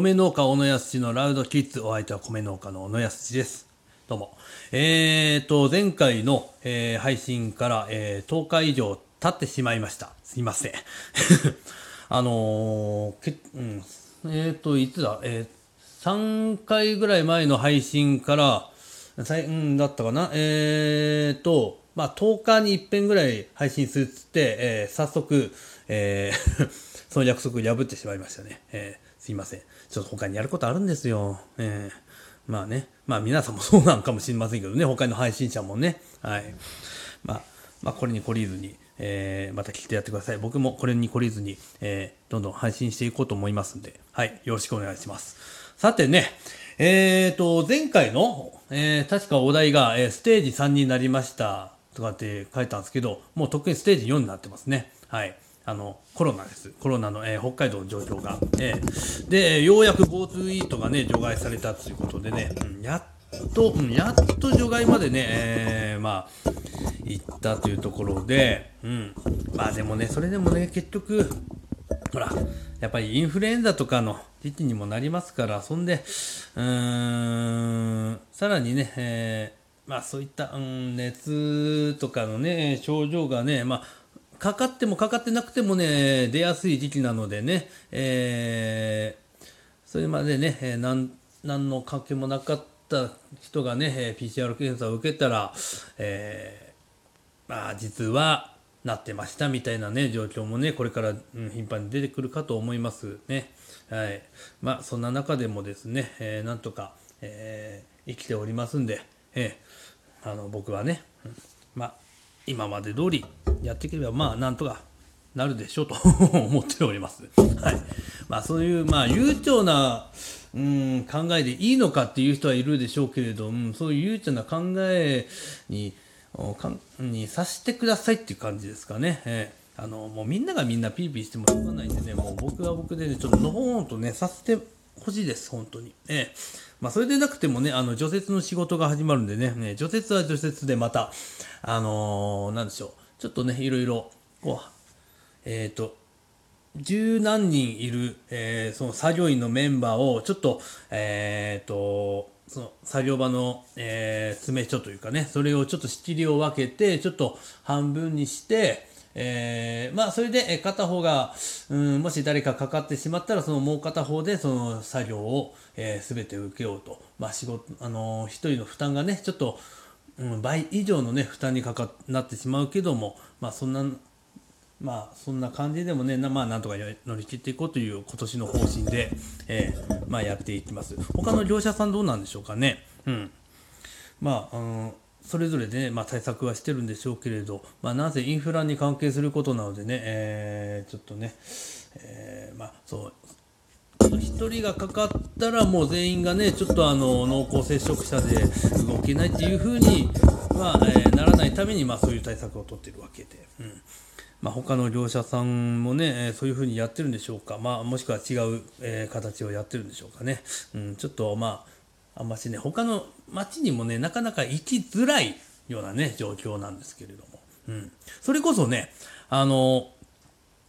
米農家小野康のラウドキッズ、お相手は米農家の小野康です。どうも。えーと、前回の、えー配信から、えー10日以上経ってしまいました。すいません。あのーけうん、えーと、いつだ、えー、3回ぐらい前の配信から、さいうん、だったかな？えーと、まあ、10日に一遍ぐらい配信するっつって、えー早速、えー その約束破ってしまいましたね。えーすいません。ちょっと他にやることあるんですよ。えーまあね、まあ皆さんもそうなんかもしれませんけどね、他の配信者もね。はい。まあ、まあこれに懲りずに、えーまた聞いてやってください。僕もこれに懲りずに、えーどんどん配信していこうと思いますんで、はい。よろしくお願いします。さてね、えーと、前回の、えー確かお題が、えーステージ3になりましたとかって書いたんですけど、もうとっくにステージ4になってますね。はい。あの、コロナです。コロナの、えー北海道の状況が。えーで、ようやく GoTo イートがね、除外されたということでね、うんやっと、うんやっと除外までね、えーまあ、行ったというところで、うん。まあでもね、それでもね、結局、ほら、やっぱりインフルエンザとかの時期にもなりますから、そんで、うーん、さらにね、えーまあそういった、うん、熱とかのね、症状がね、まあ、かかってもかかってなくてもね、出やすい時期なのでね、えーそれまでね、えーなん何の関係もなかった人がね、えー PCR 検査を受けたら、えーまあ、実はなってましたみたいなね、状況もね、これから、うん、頻繁に出てくるかと思いますね。はい。まあ、そんな中でもですね、えーなんとか、えー生きておりますんで、えーあの、僕はね、まあ、今まで通りやっていければ、まあ、なんとかなるでしょうと 思っております。はい。まあ、そういう、まあ、悠長な、うん、考えでいいのかっていう人はいるでしょうけれど、うん、そういう悠長な考えに、かにさしてくださいっていう感じですかね。ええあの、もうみんながみんなピーピーしてもしょうがないんでね、もう僕は僕でね、ちょっとのほーんとね、させてほしいです、本当に。ええ。まあ、それでなくてもね、あの、除雪の仕事が始まるんでね、ね除雪は除雪でまた、あのーなんでしょう、ちょっとね、いろいろ、こう、えっ、と、十何人いる、えーその作業員のメンバーをちょっと、えっ、と、その作業場の、えー詰め所というかね、それをちょっと仕切りを分けて、ちょっと半分にして、えーまあ、それで、え片方が、うん、もし誰かかかってしまったら、そのもう片方でその作業を、えー、全て受けようと。まあ、仕事、あのー一人の負担がね、ちょっと、うん、倍以上のね、負担にかかなってしまうけども、まあ、そんな、まあそんな感じでもね、なまあなんとか乗り切っていこうという今年の方針で、えーまあやっていきます。他の業者さんどうなんでしょうかね。うん。まあ、うん、それぞれでね、まあ対策はしてるんでしょうけれど、まあなぜインフラに関係することなのでね、えーちょっとね、えーまあそう、一人がかかったらもう全員がねちょっとあの濃厚接触者で動けないっていう風にまあ、えーならないためにまあそういう対策を取ってるわけで、うん。まあ、他の業者さんもね、えーそういう風にやってるんでしょうか、まあ、もしくは違う、えー形をやってるんでしょうかね、うん、ちょっとまああんましね他の町にもねなかなか行きづらいようなね状況なんですけれども、うん、それこそねあの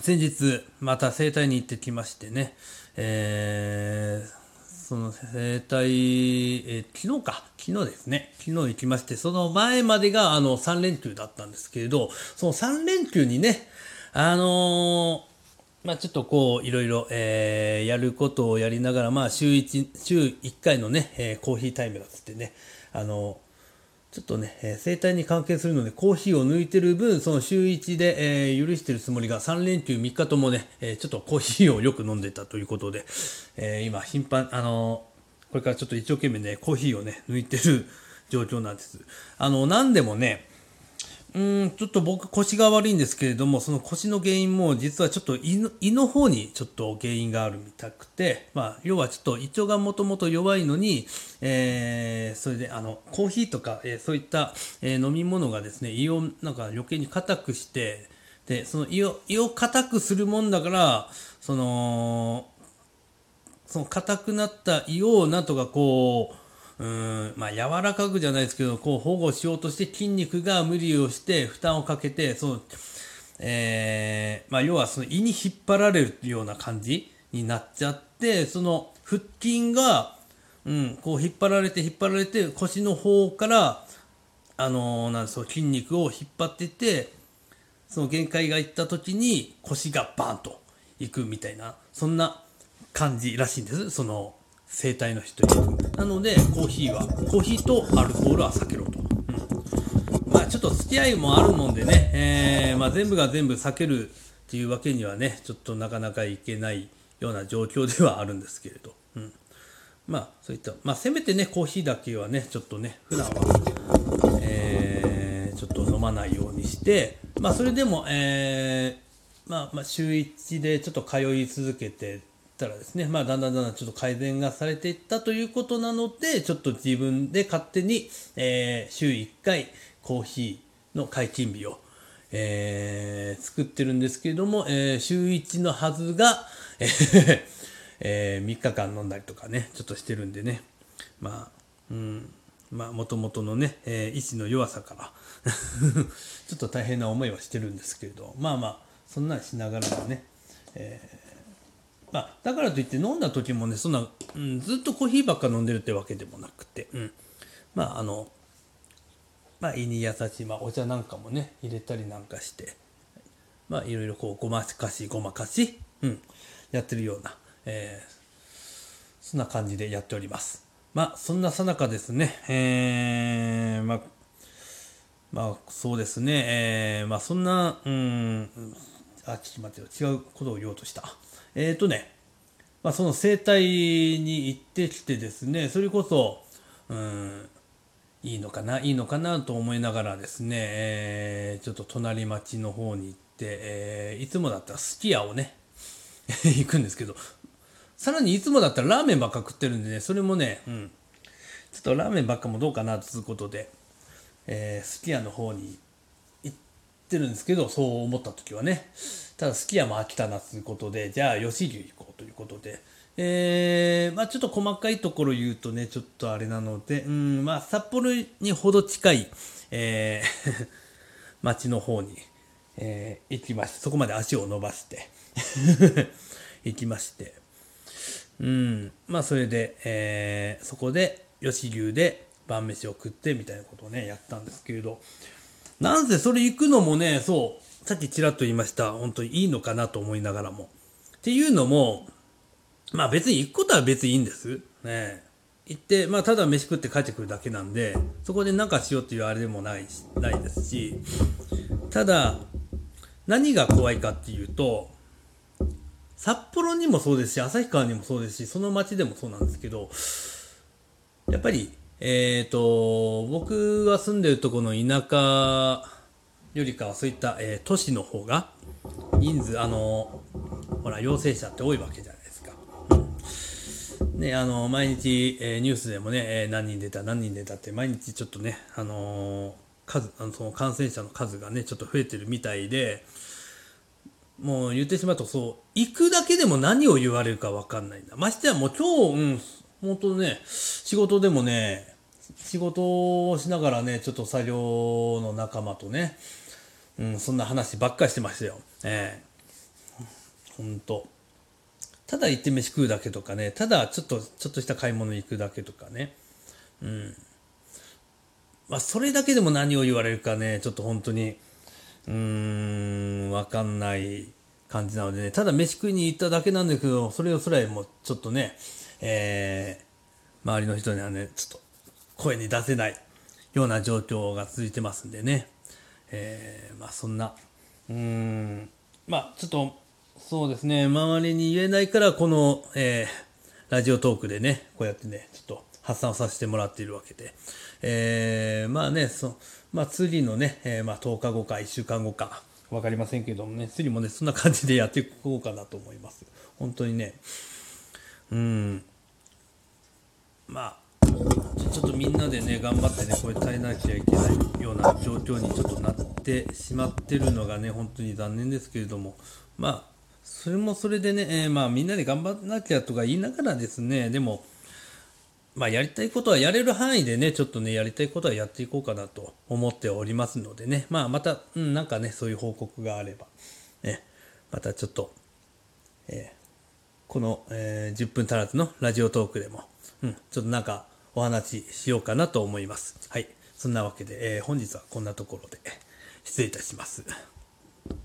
先日また整体に行ってきましてね、えーその整体、えー昨日か、昨日ですね、昨日行きまして、その前までがあの3連休だったんですけれど、その3連休にね、あのーまあちょっとこう、いろいろ、えーやることをやりながら、まあ週1、週1回のね、えーコーヒータイムだっつってね、あのちょっとね、えー生態に関係するので、コーヒーを抜いてる分、その週1で、えー許してるつもりが3連休3日ともね、えーちょっとコーヒーをよく飲んでたということで、えー今、頻繁、あのこれからちょっと一生懸命ね、コーヒーをね、抜いてる状況なんです。あの、なんでもね、うん、ちょっと僕腰が悪いんですけれども、その腰の原因も実はちょっと胃の胃の方にちょっと原因があるみたくて、まあ、要はちょっと胃腸がもともと弱いのに、えーそれであのコーヒーとか、えーそういった、えー飲み物がですね、胃をなんか余計に硬くして、で、その胃を胃を硬くするもんだから、その、その硬くなった胃をなんとかこう、うん、まあ柔らかくじゃないですけど、こう保護しようとして筋肉が無理をして負担をかけて、その、えーまあ要はその胃に引っ張られるような感じになっちゃって、その腹筋が、うん、こう引っ張られて引っ張られて腰の方から、あのー、なんそう筋肉を引っ張ってて、その限界がいった時に腰がバーンといくみたいな、そんな感じらしいんです。その生体の人になので、コーヒーは、コーヒーとアルコールは避けろと。うん、まあちょっと付き合いもあるもんでね、えー、まあ全部が全部避けるっていうわけにはね、ちょっとなかなかいけないような状況ではあるんですけれど。うん、まあそういった、まあせめてね、コーヒーだけはね、ちょっとね、普段は、えー、ちょっと飲まないようにして、まあそれでも、えー、まあ、まあ週1でちょっと通い続けてたらですね、まあ、だんだんだんだんちょっと改善がされていったということなので、ちょっと自分で勝手に、えー、週1回コーヒーの解禁日を、えー、作ってるんですけれども、えー、週1のはずが、えー えー、3日間飲んだりとかね、ちょっとしてるんでね、まあ、うん、まあ、もともとのね、えー、意志の弱さから ちょっと大変な思いはしてるんですけれど、まあまあ、そんなんしながらもね、えーまあ、だからといって飲んだ時もねそんな、うん、ずっとコーヒーばっか飲んでるってわけでもなくて、うん、まああのまあ胃に優しい、まあ、お茶なんかもね入れたりなんかしてまあいろいろこうごまかしごまかし、うん、やってるような、えー、そんな感じでやっておりますまあそんなさなかですねえー、まあまあそうですね、えー、まあそんな、うん、あ、ちょっと待ってよ、違うことを言おうとした。えっ、ー、とね、まあ、その整体に行ってきてですね、それこそ、うん、いいのかな、いいのかなと思いながらですね、えー、ちょっと隣町の方に行って、えー、いつもだったらすき家をね、行くんですけど、さらにいつもだったらラーメンばっか食ってるんでね、それもね、うん、ちょっとラーメンばっかもどうかなということで、えー、すき家の方に行ってってるんですけど、そう思った時はね、ただすき家も飽きたなということで、じゃあ吉牛行こうということで、えー、まあちょっと細かいところ言うとね、ちょっとあれなので、うん、まあ札幌にほど近い、えー 町の方に、えー、行きまして、そこまで足を伸ばして 行きまして、うん、まあそれで、えー、そこで吉牛で晩飯を食ってみたいなことをね、やったんですけれど、なんせそれ行くのもね、そう、さっきちらっと言いました。本当にいいのかなと思いながらも。っていうのも、まあ別に行くことは別にいいんです。ね行って、まあただ飯食って帰ってくるだけなんで、そこで何かしようっていうあれでもないし、ないですし、ただ、何が怖いかっていうと、札幌にもそうですし、旭川にもそうですし、その町でもそうなんですけど、やっぱり、えっ、ー、と、僕が住んでるとこの田舎よりかはそういった、えー、都市の方が人数あのほら陽性者って多いわけじゃないですか。ね、あの毎日、えー、ニュースでもね、えー、何人出た何人出たって毎日ちょっとね、あの数あのその感染者の数がねちょっと増えてるみたいでもう言ってしまうとそう行くだけでも何を言われるか分かんないんだましてやもう今日、うん、本当ね仕事でもね仕事をしながらねちょっと作業の仲間とねうん、そんな話ばっかりしてましたよ。ええー、ほんと。ただ行って飯食うだけとかね、ただちょっと、ちょっとした買い物行くだけとかね。うん。まあ、それだけでも何を言われるかね、ちょっと本当に、うーん、わかんない感じなのでね、ただ飯食いに行っただけなんだけど、それをすらもちょっとね、えー、周りの人にはね、ちょっと声に出せないような状況が続いてますんでね。えー、まあそんな、うん、まあちょっと、そうですね、周りに言えないから、この、えー、ラジオトークでね、こうやってね、ちょっと発散をさせてもらっているわけで、えー、まあね、そまあ次のね、えー、まあ10日後か1週間後か、わかりませんけどもね、次もね、そんな感じでやっていこうかなと思います。本当にね、うん、まあ、ちょっとみんなでね頑張ってねこれ耐えなきゃいけないような状況にちょっとなってしまってるのがね本当に残念ですけれども。まあそれもそれでね、えー、まあみんなで頑張らなきゃとか言いながらですねでもまあやりたいことはやれる範囲でねちょっとねやりたいことはやっていこうかなと思っておりますのでね。まあまた、うん、なんかねそういう報告があればねまたちょっと、えーこの、えー10分足らずのラジオトークでも、うん、ちょっとなんかお話ししようかなと思います。はい。そんなわけで、えー本日はこんなところで失礼いたします。